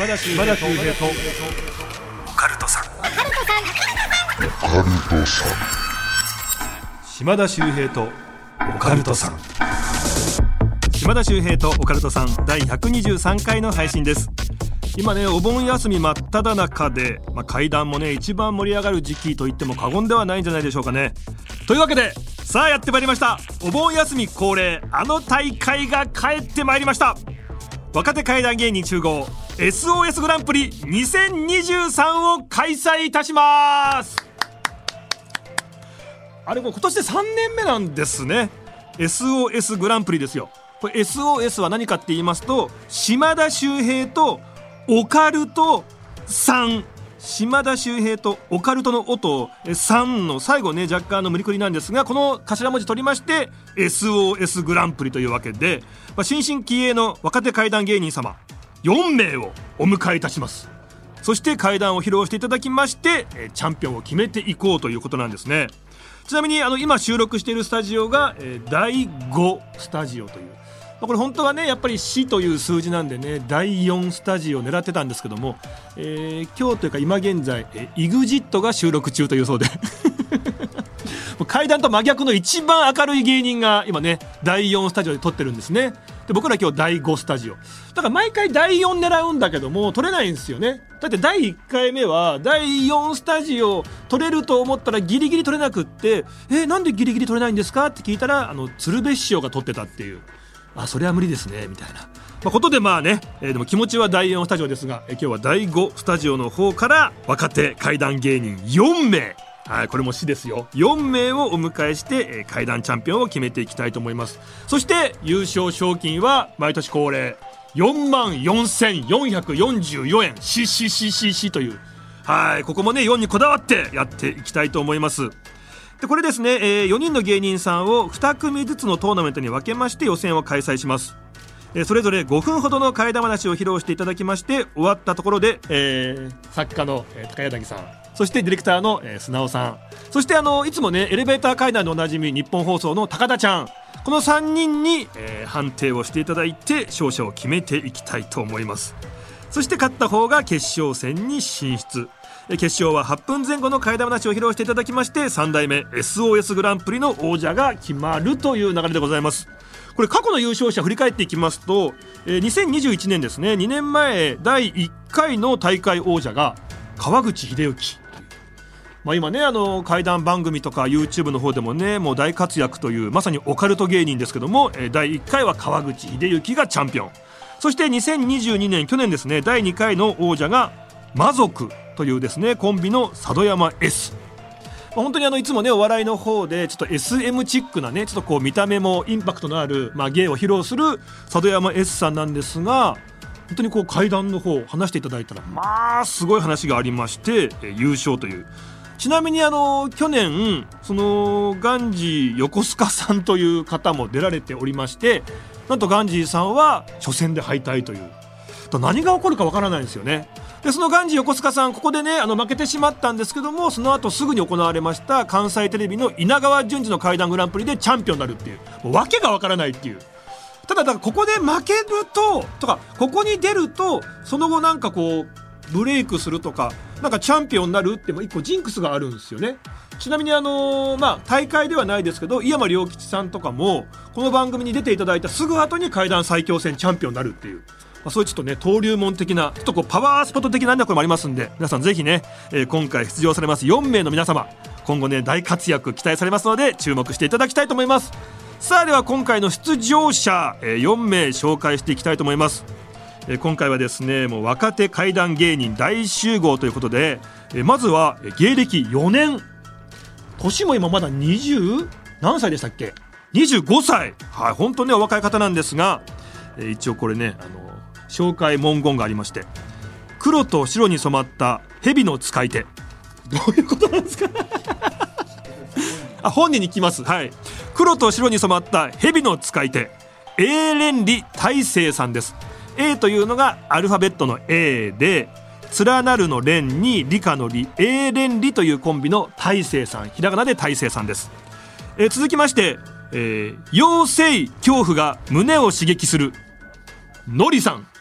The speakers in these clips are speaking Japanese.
島田秀平とオカルトさん島田秀平とオカルトさん島田秀平とオカルトさん第123回の配信です今ねお盆休み真っ只中で、まあ、階段もね一番盛り上がる時期と言っても過言ではないんじゃないでしょうかねというわけでさあやってまいりましたお盆休み恒例あの大会が帰ってまいりました若手階段芸人集合 SOS グランプリ2023を開催いたします。あれもう今年で3年目なんですね。SOS グランプリですよ。これ SOS は何かって言いますと島田秀平とオカルト3島田秀平とオカルトの音3の最後ね若干の無理くりなんですがこの頭文字取りまして SOS グランプリというわけで、まあ、新進気鋭の若手怪談芸人様4名をお迎えいたします。そして怪談を披露していただきましてチャンピオンを決めていこうということなんですね。ちなみにあの今収録しているスタジオが、え第5スタジオという。これ本当はねやっぱり死という数字なんでね第4スタジオを狙ってたんですけども、えー、今日というか今現在、え EXIT が収録中というそうで。階段と真逆の一番明るい芸人が今ね第4スタジオで撮ってるんですね。で僕ら今日第5スタジオ。だから毎回第4狙うんだけども撮れないんですよね。だって第1回目は第4スタジオ撮れると思ったらギリギリ撮れなくってえー、なんでギリギリ撮れないんですかって聞いたらあの鶴瓶師匠が撮ってたっていう。あそれは無理ですねみたいな、まあ、ことでまあね、えー、でも気持ちは第4スタジオですが、えー、今日は第5スタジオの方から若手怪談芸人4名。はい、これも死ですよ。4名をお迎えして、えー、階段チャンピオンを決めていきたいと思います。そして優勝賞金は毎年恒例4万4444円。しししししという。はいここもね4にこだわってやっていきたいと思います。でこれですね、えー、4人の芸人さんを2組ずつのトーナメントに分けまして予選を開催します。えそれぞれ5分ほどの替え玉なしを披露していただきまして終わったところで、えー、作家の、え、高柳さん。そしてディレクターの、えー、砂尾さん。そしてあのいつもねエレベーター階段でおなじみ日本放送の高田ちゃん。この3人に、えー、判定をしていただいて勝者を決めていきたいと思います。そして勝った方が決勝戦に進出。決勝は8分前後の替え玉なしを披露していただきまして3代目 SOS グランプリの王者が決まるという流れでございます。これ過去の優勝者振り返っていきますと、えー、2021年ですね。2年前第1回の大会王者が川口秀幸。まあ、今ねあの怪談番組とか YouTube の方でもねもう大活躍というまさにオカルト芸人ですけども、第1回は川口秀幸がチャンピオン。そして2022年去年ですね第2回の王者が魔族というですねコンビの佐渡山 S 本当にあのいつもねお笑いの方でちょっと SM チックなねちょっとこう見た目もインパクトのある、まあ、芸を披露する佐渡山 S さんなんですが本当にこう階段の方話していただいたらまあすごい話がありまして優勝という。ちなみにあの去年そのガンジー横須賀さんという方も出られておりましてなんとガンジーさんは初戦で敗退という。何が起こるかわからないんですよね。でそのガンジー横須賀さんここでねあの負けてしまったんですけどもその後すぐに行われました関西テレビの稲川淳二の怪談グランプリでチャンピオンになるっていう。もう訳がわからないっていう。ただだからここで負けるととかここに出るとその後なんかこうブレイクするとかなんかチャンピオンになるって一個ジンクスがあるんですよね。ちなみにあのー、まあ大会ではないですけど井山良吉さんとかもこの番組に出ていただいたすぐ後に怪談最強戦チャンピオンになるっていうまあ、そういうちょっとね登竜門的なちょっとこうパワースポット的なこれもありますんで皆さんぜひね、えー、今回出場されます4名の皆様今後ね大活躍期待されますので注目していただきたいと思います。さあでは今回の出場者、えー、4名紹介していきたいと思います。え今回はですねもう若手怪談芸人大集合ということで、えまずは芸歴4年。年も今まだ20何歳でしたっけ？25歳。はい本当にお若い方なんですが、え一応これねあの紹介文言がありまして黒と白に染まった蛇の使い手。どういうことなんですか？あ本人に聞きます。はい。黒と白に染まった蛇の使い手英連理大成さんです A というのがアルファベットの A で連なるの連に理科の理英連理というコンビの大成さんひらがなで大成さんです、えー、続きまして、えー、妖精恐怖が胸を刺激するのりさん。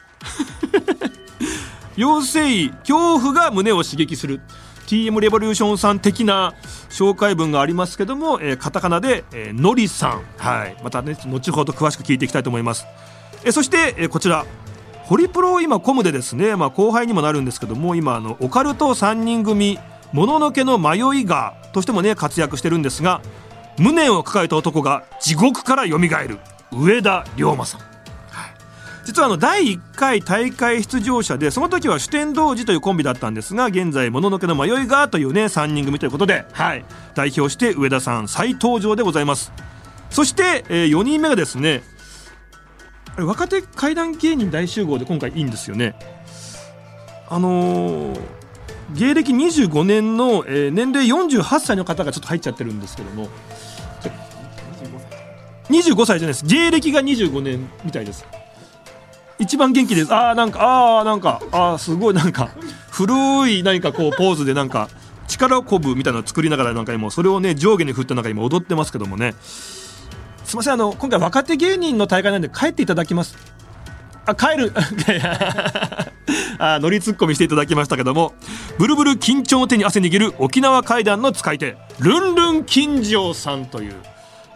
妖精恐怖が胸を刺激する TM レボリューションさん的な紹介文がありますけども、えー、カタカナで、えー、のりさん、はい、またね後ほど詳しく聞いていきたいと思います、えー、そして、えー、こちらホリプロ今コムでですね、まあ、後輩にもなるんですけども今あのオカルト3人組もののけの迷いがとしてもね活躍してるんですが無念を抱えた男が地獄から蘇る上田龍馬さん。実はあの第1回大会出場者でその時は主典童子というコンビだったんですが現在もののけの迷いがというね3人組ということで、はい、代表して上田さん再登場でございます。そして、えー、4人目がですねれ若手怪談芸人大集合で今回いいんですよね。あのー、芸歴25年の、えー、年齢48歳の方がちょっと入っちゃってるんですけども。25歳。じゃないです。芸歴が25年みたいです。一番元気です。ああなんかああなんかああすごいなんか古い何かこうポーズでなんか力こぶみたいなのを作りながらなんか今それをね上下に振ってなんか今踊ってますけどもね。すみませんあの今回若手芸人の大会なんで帰っていただきます。あ帰る。あ乗りツッコミしていただきましたけども。ブルブル緊張の手に汗握る沖縄階段の使い手。ルンルン金城さんという。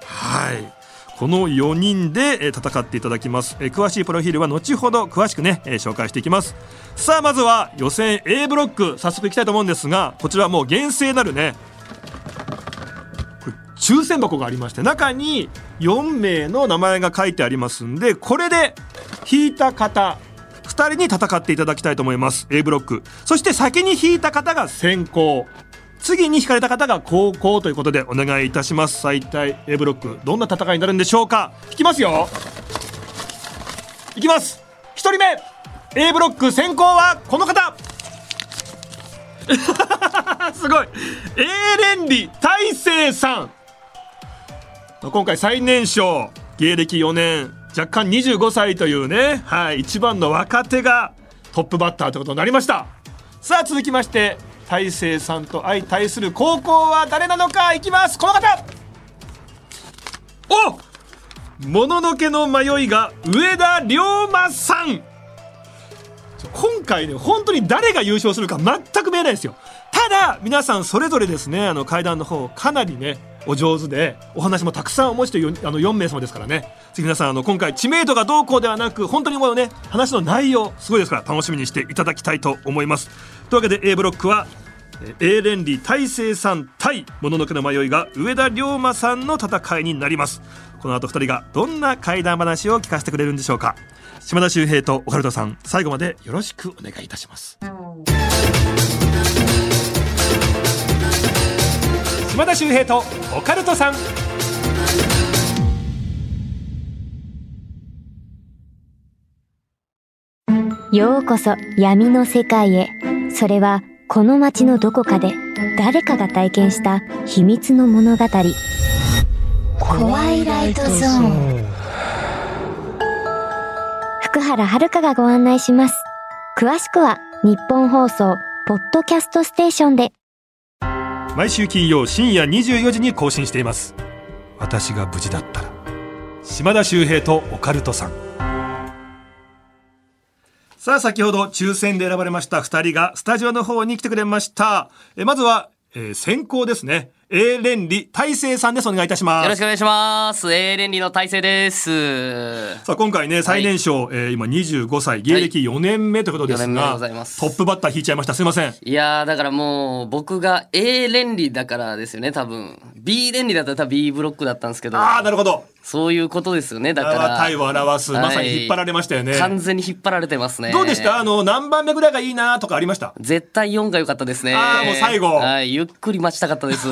はい。この4人で戦っていただきます。詳しいプロフィールは後ほど詳しくね紹介していきます。さあまずは予選 A ブロック早速いきたいと思うんですがこちらもう厳正なるね抽選箱がありまして中に4名の名前が書いてありますんでこれで引いた方2人に戦っていただきたいと思います。A ブロック。そして先に引いた方が先行次に引かれた方が高校ということでお願いいたします。最大 A ブロック。どんな戦いになるんでしょうか？引きますよ。いきます。1人目。A ブロック先行はこの方。すごい。A 連理大成さん。今回最年少芸歴4年若干25歳というね、はい、一番の若手がトップバッターということになりました。さあ続きまして大成さんと相対する高校は誰なのかいきます。この方。おもののけの迷いが上田龍馬さん。今回ね本当に誰が優勝するか全く見えないですよ。ただ皆さんそれぞれですねあの階段の方かなりねお上手でお話もたくさんお持ちというあの4名様ですからね。次皆さんあの今回知名度がどうこうではなく本当にこのね話の内容すごいですから楽しみにしていただきたいと思います。というわけで A ブロックは A 連理大成さん対もののけの迷いが上田龍馬さんの戦いになります。この後2人がどんな怪談話を聞かせてくれるんでしょうか。島田秀平とオカルトさん最後までよろしくお願いいたします。島田秀平とオカルトさん。ようこそ闇の世界へ。それはこの街のどこかで誰かが体験した秘密の物語。怖いライトゾーン。福原遥がご案内します。詳しくは日本放送ポッドキャストステーションで毎週金曜深夜24時に更新しています。私が無事だったら島田秀平とオカルトさん。さあ先ほど抽選で選ばれました2人がスタジオの方に来てくれました。えまずは、えー、先行ですね。A 連理大成さんです。お願いいたします。よろしくお願いします。A 連理の大成です。さあ、今回ね、最年少、はい、えー、今25歳、芸歴4年目ということですが、はい、トップバッター引いちゃいました。すいません。いやだからもう、僕が A 連理だからですよね、多分。B 連理だったら多分 B ブロックだったんですけど。ああ、なるほど。そういうことですよね。だから。体を表す、まさに引っ張られましたよね。完全に引っ張られてますね。どうでした？あの、何番目ぐらいがいいなとかありました？絶対4が良かったですね。ああ、もう最後。はい、ゆっくり待ちたかったです。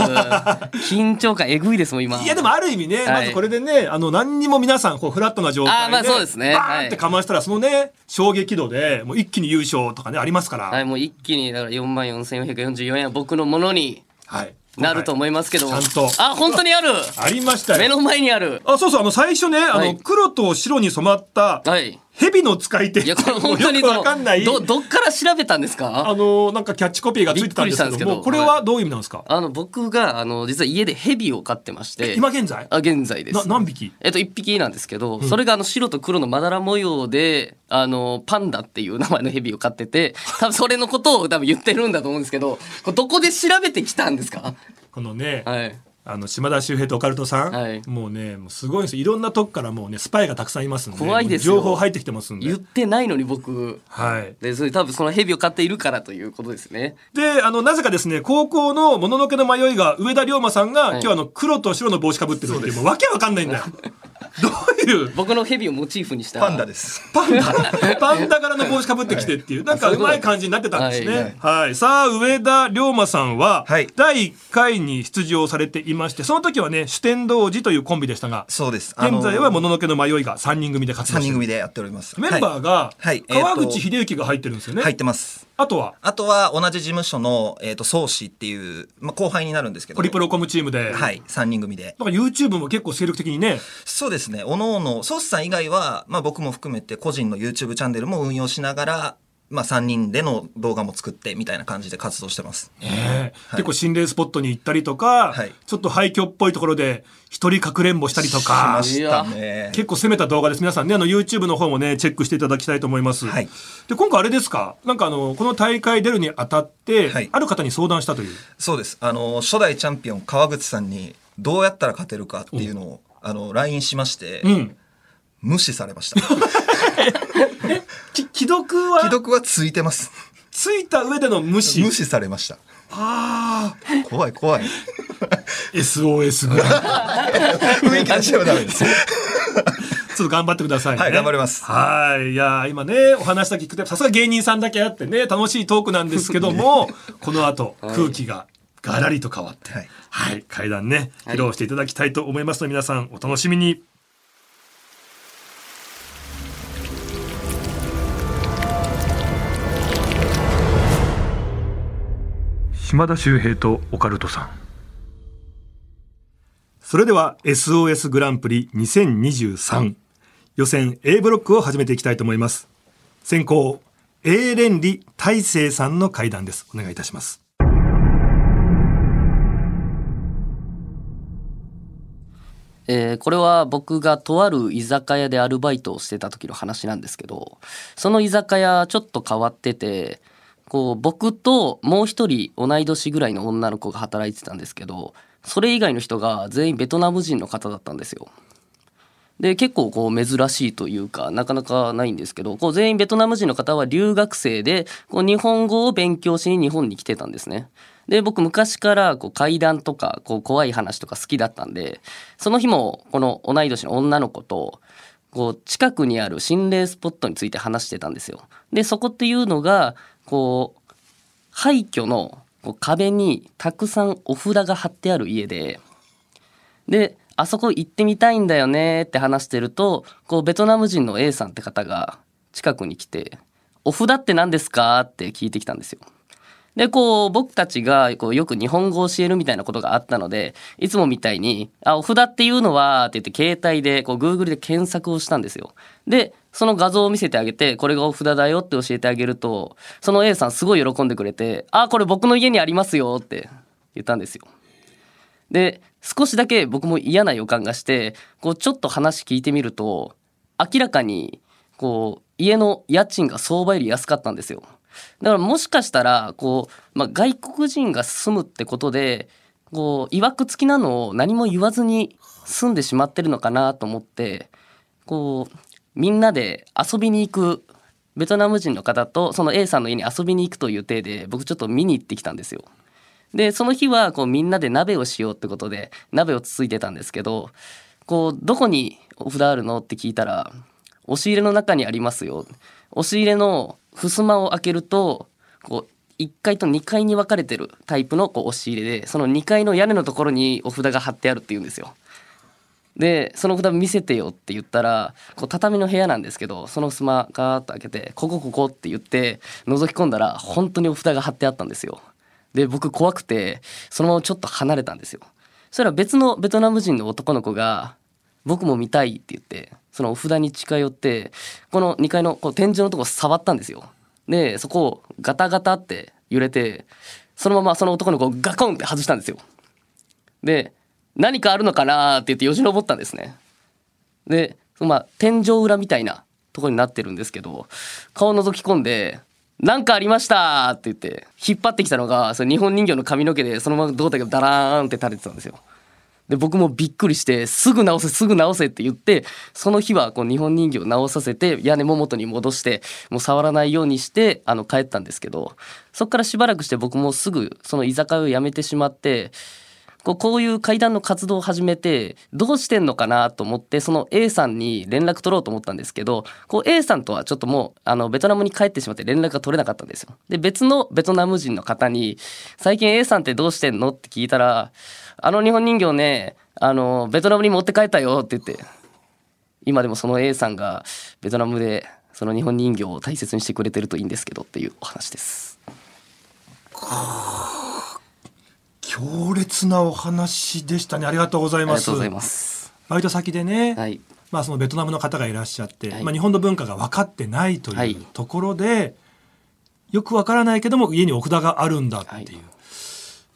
緊張感えぐいですもん、今。いや、でもある意味ね、まずこれでね、あの、何にも皆さん、こう、フラットな状態で。あまあそうですね。バーンってかましたら、そのね、衝撃度で、もう一気に優勝とかね、ありますから。はい、もう一気に、だから4万4444円は僕のものに。はい。なると思いますけど。ちゃんと。あ、本当にあるありました目の前にある。あ、そうそう、あの、最初ね、あの、黒と白に染まった、はい。蛇の使い手いやこれ本当によくかんない。どどっから調べたんですあかのなんかキャッチコピーがついてたんですけびっくりしたんですけど。これはどういう意味なんですか、あの僕があの実は家でヘビを飼ってまして。今現在？あ現在です。な何匹？えっと1匹なんですけど、それがあの白と黒のまだら模様であのパンダっていう名前のヘビを飼ってて 多分それのことを多分言ってるんだと思うんですけどどこで調べてきたんですか？このね、はいあの島田秀平とオカルトさん、はい。もうねもうすごいんです。よいろんなとこからもうねスパイがたくさんいますんで怖いですよ。情報入ってきてますんで。言ってないのに僕。はい。でそれ多分そのヘビを飼っているからということですね。であのなぜかですね高校のもののけの迷いが上田龍馬さんが、い。今日あの黒と白の帽子かぶってるっていうもうわけわかんないんだ。よいう僕のヘビをモチーフにしたパンダです。パンダ。パンダ柄の帽子かぶってきてっていうなんかうまい感じになってたんですね。はい、さあ上田龍馬さんは、はい。第1回に出場されていましてその時はね主天童寺というコンビでしたがそうです。現在はものののけの迷いが3人組で活動三してる。人組でやっております。メンバーが川口秀幸が入ってるんですよね、入ってます。あとは？あとは同じ事務所のえっ、と宗師っていうまあ後輩になるんですけど。ホリプロコムチームで、はい、三人組で。なんか YouTube も結構精力的にねそうですね。おのおの宗師さん以外はまあ僕も含めて個人の YouTube チャンネルも運用しながら。まあ、3人での動画も作ってみたいな感じで活動してます。ね結構心霊スポットに行ったりとか、はい。ちょっと廃墟っぽいところで一人かくれんぼしたりとしかましたね。結構攻めた動画です。皆さんねあの YouTube の方もねチェックしていただきたいと思います、はい。で今回あれですか？なんかあのこの大会出るにあたって、はい。ある方に相談したという。そうです。あの、初代チャンピオン川口さんにどうやったら勝てるかっていうのを、あの、LINE しまして、うん無視されました。き既読は？既読はついてます。ついた上での無視？無視されました。ああ怖い怖い。SOS ぐらい雰囲気出しちゃダメです。ちょっと頑張ってくださいね。はい頑張りますはい。いやー、今ね、お話だけ聞くと、さすが芸人さんだけあってね、楽しいトークなんですけども、この後、空気がガラリと変わって、ははいい、階段ね、はい披露していただきたいと思いますので、皆さんお楽しみに。島田秀平とオカルトさん。それでは SOS グランプリ2023予選 A ブロックを始めていきたいと思います。先行 A 連理大成さんの会談です。お願いいたします。えーこれは僕がとある居酒屋でアルバイトをしてた時の話なんですけどその居酒屋ちょっと変わっててこう僕ともう一人同い年ぐらいの女の子が働いてたんですけどそれ以外の人が全員ベトナム人の方だったんですよ。で結構こう珍しいというかなかなかないんですけどこう全員ベトナム人の方は留学生でこう日本語を勉強しに日本に来てたんですね。で僕昔からこう怪談とかこう怖い話とか好きだったんでその日もこの同い年の女の子とこう近くにある心霊スポットについて話してたんですよ。でそこっていうのがこう廃墟のこう壁にたくさんお札が貼ってある家でであそこ行ってみたいんだよねって話してるとこうベトナム人の A さんって方が近くに来て「お札って何ですか?」って聞いてきたんですよ。でこう僕たちがこうよく日本語を教えるみたいなことがあったのでいつもみたいに「あお札っていうのは」って言って携帯でこう Google で検索をしたんですよ。でその画像を見せてあげてこれがお札だよって教えてあげるとその A さんすごい喜んでくれて「あこれ僕の家にありますよ」って言ったんですよ。で少しだけ僕も嫌な予感がしてこうちょっと話聞いてみると明らかにこう家の家賃が相場より安かったんですよ。だからもしかしたらこう、まあ、外国人が住むってことでこう曰く付きなのを何も言わずに住んでしまってるのかなと思ってこうみんなで遊びに行くベトナム人の方とその A さんの家に遊びに行くという体で僕ちょっと見に行ってきたんですよ。でその日はこうみんなで鍋をしようってことで鍋をつついてたんですけどこうどこにお札あるのって聞いたら押し入れの中にありますよ押し入れの襖を開けるとこう1階と2階に分かれてるタイプのこう押し入れでその2階の屋根のところにお札が貼ってあるっていうんですよ。でその札見せてよって言ったらこう畳の部屋なんですけどその襖ガーッと開けて「ここここ」って言って覗き込んだら本当にお札が貼ってあったんですよ。で僕怖くてそのままちょっと離れたんですよ。そしたら別のベトナム人の男の子が「僕も見たい」って言ってそのお札に近寄ってこの2階のこう天井のとこ触ったんですよでそこをガタガタって揺れてそのままその男の子をガコンって外したんですよで何かあるのかなって言ってよじ登ったんですねでまあ天井裏みたいなとこになってるんですけど顔を覗き込んで「なんかありました!」って言って引っ張ってきたのがその日本人形の髪の毛でそのまま胴体がダラーンって垂れてたんですよで僕もびっくりしてすぐ直せすぐ直せって言ってその日はこう日本人形を直させて屋根も元に戻してもう触らないようにしてあの帰ったんですけどそっからしばらくして僕もすぐその居酒屋を辞めてしまってこうこういう会談の活動を始めてどうしてんのかなと思ってその A さんに連絡取ろうと思ったんですけどこう A さんとはちょっともうあのベトナムに帰ってしまって連絡が取れなかったんですよ。で別のベトナム人の方に「最近 A さんってどうしてんの?」って聞いたら「あの日本人形ねあのベトナムに持って帰ったよ」って言って今でもその A さんがベトナムでその日本人形を大切にしてくれてるといいんですけどっていうお話です。強烈なお話でしたねありがとうございますありがとうございます。バイト先でね、はい。まあ、そのベトナムの方がいらっしゃって、はいまあ、日本の文化が分かってないとはいいうところで、よく分からないけども家にお札があるんだっていう、はい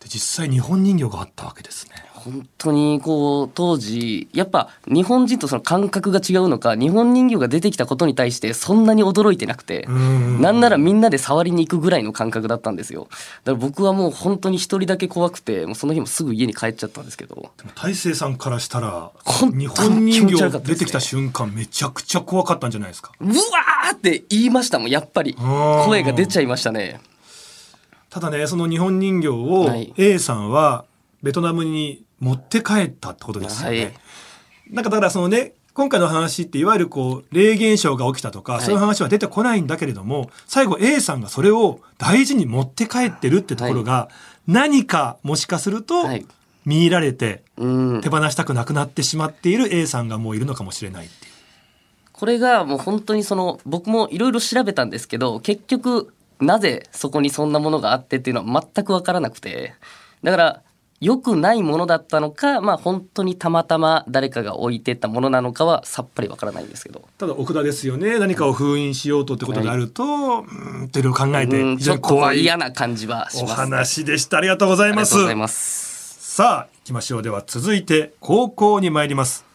で実際日本人形があったわけですね。本当にこう当時やっぱ日本人とその感覚が違うのか日本人形が出てきたことに対してそんなに驚いてなくてんなんならみんなで触りに行くぐらいの感覚だったんですよ。だから僕はもう本当に一人だけ怖くてもうその日もすぐ家に帰っちゃったんですけど。でも大勢さんからしたら日本人形出てきた瞬間めちゃくちゃ怖かったんじゃないですか？うわーって言いましたもんやっぱり。うん。声が出ちゃいましたね。ただねその日本人形をはい。A さんはベトナムに持って帰ったってことですよね。はい。なんかだからそのね今回の話っていわゆるこう霊現象が起きたとか、はい。そういう話は出てこないんだけれども最後 A さんがそれを大事に持って帰ってるってところが、何かもしかするとはい。見入られてうん。手放したくなくなってしまっている A さんがもういるのかもしれないっていう。これがもう本当にその僕もいろいろ調べたんですけど結局なぜそこにそんなものがあってっていうのは全く分からなくて。だから良くないものだったのかまあ本当にたまたま誰かが置いてったものなのかはさっぱり分からないんですけど。ただお札ですよね。何かを封印しようとってことになると、うーんといろいろ考えてうん非ちょっとこう常に怖い嫌な感じはしおます、話でした。ありがとうございます。ありがとうございます。さあ行きましょう。では続いて高校に参ります。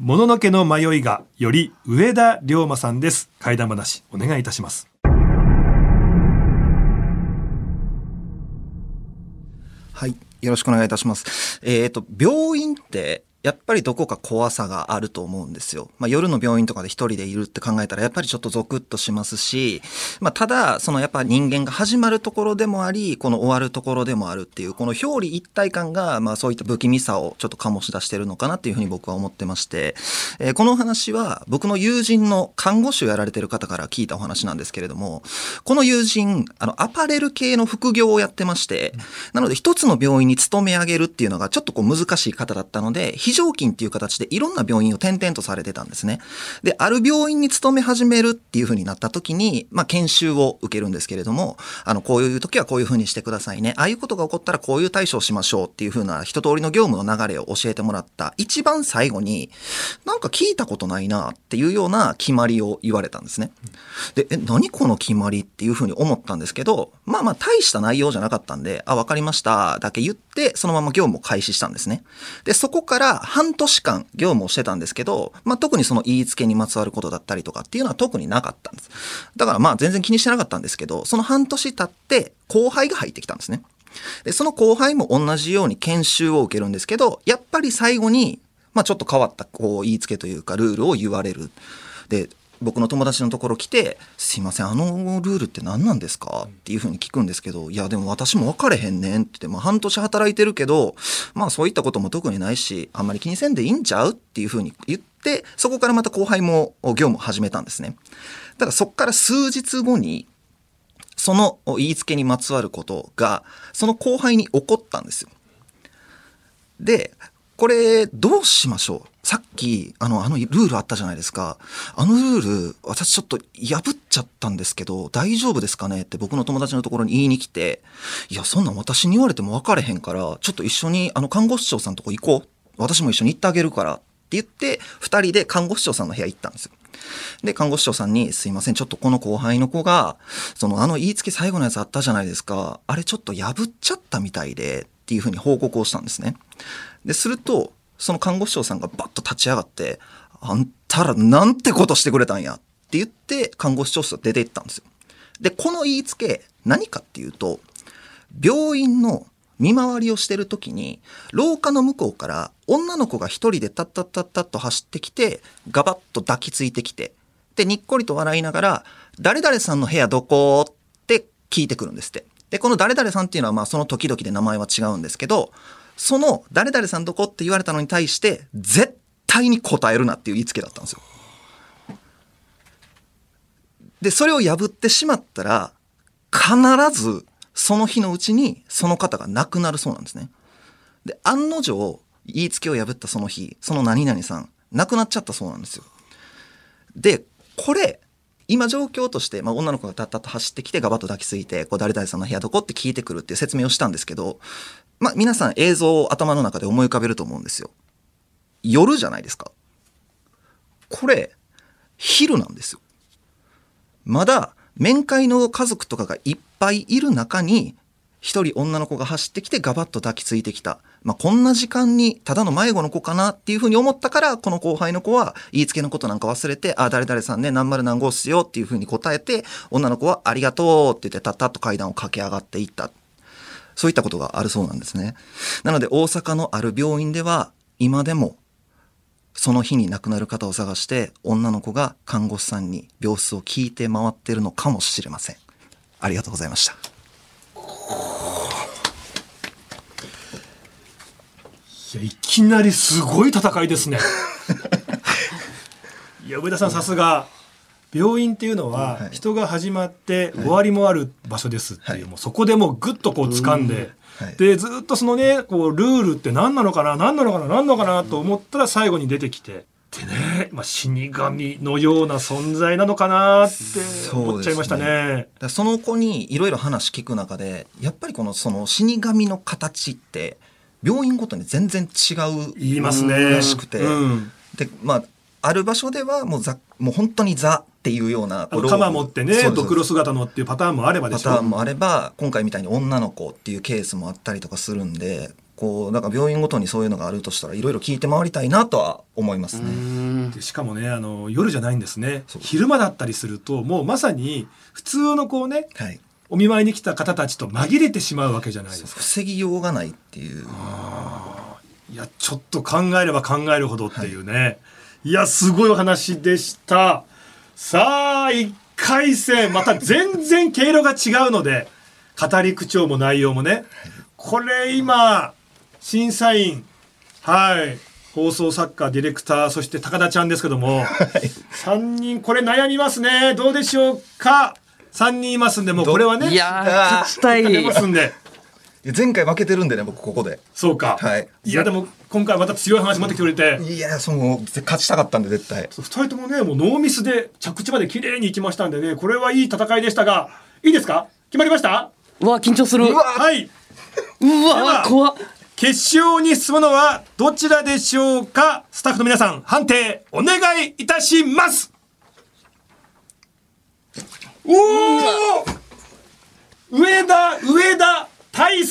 もののけの迷いがより上田龍馬さんです。怪談話お願いいたします。はい。よろしくお願いいたします。えっ、と、病院って、やっぱりどこか怖さがあると思うんですよ。まあ、夜の病院とかで一人でいるって考えたらやっぱりちょっとゾクッとしますし、まあ、ただ、そのやっぱ人間が始まるところでもあり、この終わるところでもあるっていう、この表裏一体感が、まあ、そういった不気味さをちょっと醸し出してるのかなっていうふうに僕は思ってまして、えーこの話は僕の友人の看護師をやられてる方から聞いたお話なんですけれども、この友人、あの、アパレル系の副業をやってまして、なので一つの病院に勤め上げるっていうのがちょっとこう難しい方だったので、非常勤っていう形でいろんな病院を転々とされてたんですね。で、ある病院に勤め始めるっていう風になった時に、まあ研修を受けるんですけれども、あの、こういう時はこういう風にしてくださいね。ああいうことが起こったらこういう対処をしましょうっていう風な一通りの業務の流れを教えてもらった一番最後に、なんか聞いたことないなっていうような決まりを言われたんですね。で、え、何この決まりっていう風に思ったんですけど、まあまあ大した内容じゃなかったんで、あ、わかりましただけ言って、そのまま業務を開始したんですね。で、そこから半年間業務をしてたんですけど、まあ特にその言いつけにまつわることだったりとかっていうのは特になかったんです。だからまあ全然気にしてなかったんですけど、その半年経って後輩が入ってきたんですね。で、その後輩も同じように研修を受けるんですけど、やっぱり最後に、まあちょっと変わったこう言いつけというかルールを言われる。で、僕の友達のところ来て「すいませんあのルールって何なんですか?」っていうふうに聞くんですけど「いやでも私も分かれへんねん」って言って、まあ、半年働いてるけどまあそういったことも特にないしあんまり気にせんでいいんちゃう？っていうふうに言ってそこからまた後輩も業務始めたんですね。ただそこから数日後にその言いつけにまつわることがその後輩に起こったんですよ。でこれどうしましょう？さっきあのあのルールあったじゃないですかあのルール私ちょっと破っちゃったんですけど大丈夫ですかね？って僕の友達のところに言いに来ていやそんなん私に言われても分かれへんからちょっと一緒にあの看護師長さんとこ行こう私も一緒に行ってあげるからって言って、二人で看護師長さんの部屋行ったんですよ。で、看護師長さんに、すいません、ちょっとこの後輩の子が、その、あの言いつけ最後のやつあったじゃないですか。あれちょっと破っちゃったみたいで、っていうふうに報告をしたんですね。で、すると、その看護師長さんがバッと立ち上がって、あんたらなんてことしてくれたんやって言って、看護師長室を出て行ったんですよ。で、この言いつけ、何かっていうと、病院の見回りをしてる時に、廊下の向こうから女の子が一人でタッタッタッタッと走ってきて、ガバッと抱きついてきて、で、にっこりと笑いながら、誰々さんの部屋どこ？って聞いてくるんですって。で、この誰々さんっていうのは、まあその時々で名前は違うんですけど、その誰々さんどこって言われたのに対して、絶対に答えるなっていう言いつけだったんですよ。で、それを破ってしまったら、必ずその日のうちにその方が亡くなるそうなんですね。で、案の定、言いつけを破ったその日、その何々さん、亡くなっちゃったそうなんですよ。で、これ、今状況として、まあ、女の子がたったと走ってきてガバッと抱きついて、こう誰々さんの部屋どこって聞いてくるっていう説明をしたんですけど、まあ、皆さん映像を頭の中で思い浮かべると思うんですよ。夜じゃないですか。これ、昼なんですよ。まだ面会の家族とかがいっぱいいる中に、一人女の子が走ってきてガバッと抱きついてきた。まあ、こんな時間にただの迷子の子かなっていうふうに思ったから、この後輩の子は言いつけのことなんか忘れて、あ、誰々さんね、何丸何号っすよっていうふうに答えて、女の子はありがとうって言ってたったっと階段を駆け上がっていった。そういったことがあるそうなんですね。なので大阪のある病院では、今でもその日に亡くなる方を探して女の子が看護師さんに病室を聞いて回ってるのかもしれません。ありがとうございました。いやいきなりすごい戦いですね。いや上田さんさすが病院っていうのははい。人が始まって終わりもある場所ですっていう、はい。もうそこでもうぐっとこう掴んで、はい。でずっとそのねこうルールって何なのかな何なのかな何なのかなと思ったら最後に出てきてでね、まあ、死神のような存在なのかなって思っちゃいましたね。そうですだからその子にいろいろ話聞く中でやっぱりこのその死神の形って病院ごとに全然違う言いますね。らしくて、うん。でまあある場所ではもうザもう本当にザっていうような鎌持ってねドクロ姿のっていうパターンもあればでパしょターンもあれば今回みたいに女の子っていうケースもあったりとかするんでこうなんか病院ごとにそういうのがあるとしたらいろいろ聞いて回りたいなとは思いますね。でしかもねあの夜じゃないんですね。昼間だったりするともうまさに普通のこうねはい、お見舞いに来た方たちと紛れてしまうわけじゃないですか。防ぎようがないっていう。いやちょっと考えれば考えるほどっていうね、い、やすごいお話でした。さあ1回戦また全然毛色が違うので語り口調も内容もね。これ今審査員はい放送作家ディレクターそして高田ちゃんですけども、3人これ悩みますね。どうでしょうか？3人いますんでもうこれはねいやー。勝ちたいますんで前回負けてるんでね僕ここで。そうか、はい。やでも今回また強い話持ってきてくれて。いやその勝ちたかったんで絶対。2人ともねもうノーミスで着地まで綺麗にいきましたんでねこれはいい戦いでしたがいいですか？決まりました？うわ緊張する。うわ。はい。うわ怖っ。決勝に進むのはどちらでしょうか？スタッフの皆さん判定お願いいたします。おお上田上田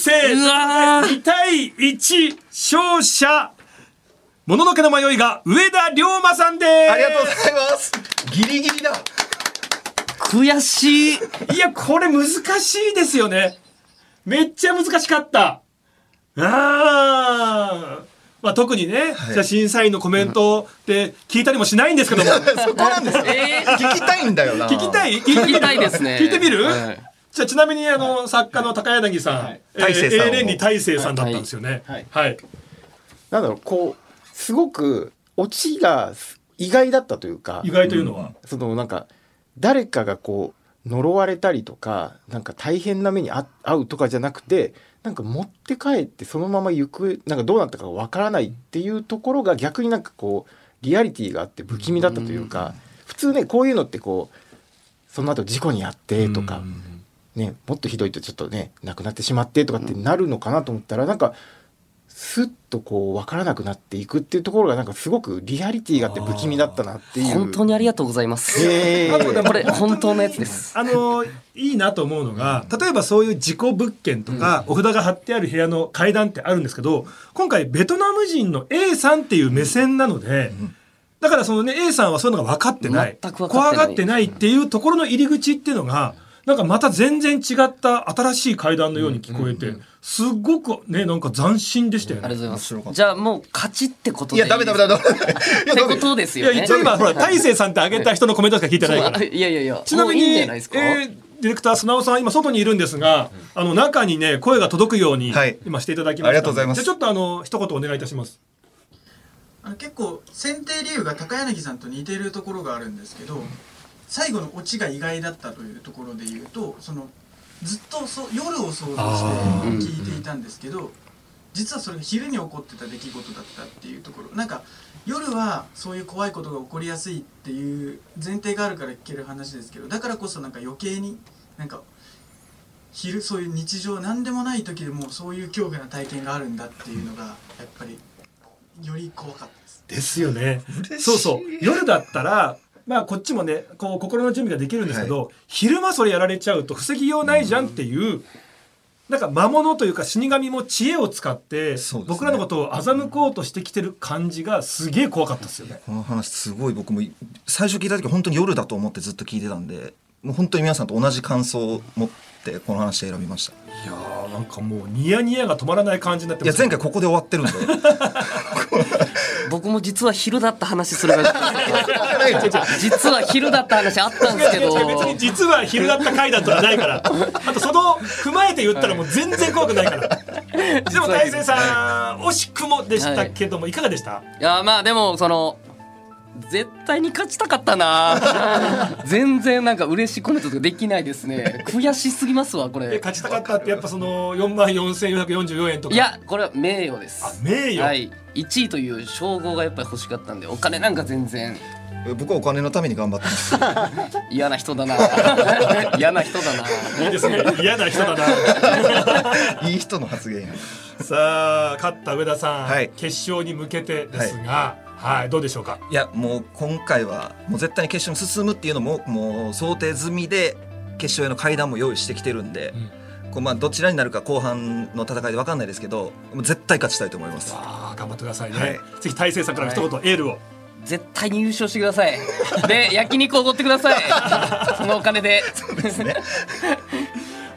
大勢うわー。2対1勝者。もののけの迷いが上田龍馬さんです。ありがとうございます。ギリギリだ。悔しい。いや、これ難しいですよね。めっちゃ難しかった。ああ。まあ、特にね、はい。じゃあ審査員のコメントって聞いたりもしないんですけども。そこなんですよ、えー。聞きたいんだよな。聞きたい？聞きたいですね。聞いてみる、はいじゃあちなみにあの作家の高柳さん、はい。えー大勢さんに大勢さんだったんですよね。はい。はい。なんだろうこうすごくオチが意外だったというか意外というのは？そのなんか誰かがこう呪われたりとかなんか大変な目にあ遭うとかじゃなくてなんか持って帰ってそのまま行くなんかどうなったかわからないっていうところが逆になんかこうリアリティがあって不気味だったというか普通ねこういうのってこうその後事故に遭ってとかねもっとひどいとちょっとね亡くなってしまってとかってなるのかなと思ったらなんかスッとこう分からなくなっていくっていうところがなんかすごくリアリティがあって不気味だったなっていう。本当にありがとうございます。ええあとでもこれ本当のやつです。あのいいなと思うのが例えばそういう事故物件とか、お札が貼ってある部屋の階段ってあるんですけど今回ベトナム人の A さんっていう目線なので、だからそのね A さんはそういうのが分かってない全く分かってない怖がってないっていうところの入り口っていうのがなんかまた全然違った新しい階段のように聞こえて、すっごくねなんか斬新でしたよね。ありがとうございます。じゃあもう勝ちってことでいやダメダメダメダメってことですいよね。や一応今ほら大勢さんってあげた人のコメントしか聞いてないから。いやいやいや。ちなみにいいんじゃないですか。えーディレクター砂尾さん今外にいるんですが、あの中にね声が届くようにはい今していただきました、ありがとうございますじゃあちょっとあの一言お願いいたしますあの結構選定理由が高柳さんと似ているところがあるんですけど最後のオチが意外だったというところで言うとそのずっとそ夜を想像して聞いていたんですけど実はそれが昼に起こってた出来事だったっていうところ。なんか夜はそういう怖いことが起こりやすいっていう前提があるから聞ける話ですけどだからこそなんか余計になんか昼そういう日常何でもない時でもそういう恐怖な体験があるんだっていうのがやっぱりより怖かったです。ですよね。嬉しい。そうそう。夜だったらまあこっちもねこう心の準備ができるんですけど、昼間それやられちゃうと防ぎようないじゃんっていう、なんか魔物というか死神も知恵を使って、ね。僕らのことを欺こうとしてきてる感じがすげえ怖かったですよね。この話すごい僕も最初聞いた時本当に夜だと思ってずっと聞いてたんでもう本当に皆さんと同じ感想を持ってこの話選びました。いやーなんかもうニヤニヤが止まらない感じになっていやます前回ここで終わってるんで。僕 も実は昼だった話するが 実は昼だった話あったんですけど。別に実は昼だった回だとはないから。あとその踏まえて言ったらもう全然怖くないから。でも大勢さん惜しくもでしたけども、い、かがでした？いやまあでもその絶対に勝ちたかったな。全然なんか嬉しいコメントとかできないですね。悔しすぎますわこれ。え勝ちたかったってやっぱその4万4444円とか。いやこれは名誉です。あ名誉？はい。1位という称号がやっぱり欲しかったんでお金なんか全然。僕はお金のために頑張ってます。嫌な人だな。嫌な人だな。いいですね。嫌な人だな。いい人の発言や。さあ勝った上田さん、はい。決勝に向けてですが、はいどうでしょうか？いやもう今回はもう絶対に決勝に進むっていうのももう想定済みで決勝への階段も用意してきてるんで、こうまあどちらになるか後半の戦いで分かんないですけどもう絶対勝ちたいと思います。あー頑張ってくださいね、はい。ぜひ大勢さんから一言エールを、絶対に優勝してください。で焼肉おごってください。そのお金で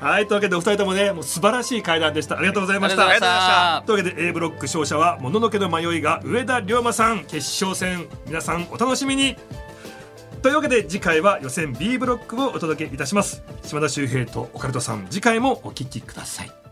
はいというわけでお二人ともねもう素晴らしい会談でした。ありがとうございました。ありがとうございました。というわけで A ブロック勝者はもののけの迷いが上田龍馬さん決勝戦。皆さんお楽しみに。というわけで次回は予選 B ブロックをお届けいたします。島田秀平とオカルトさん次回もお聞きください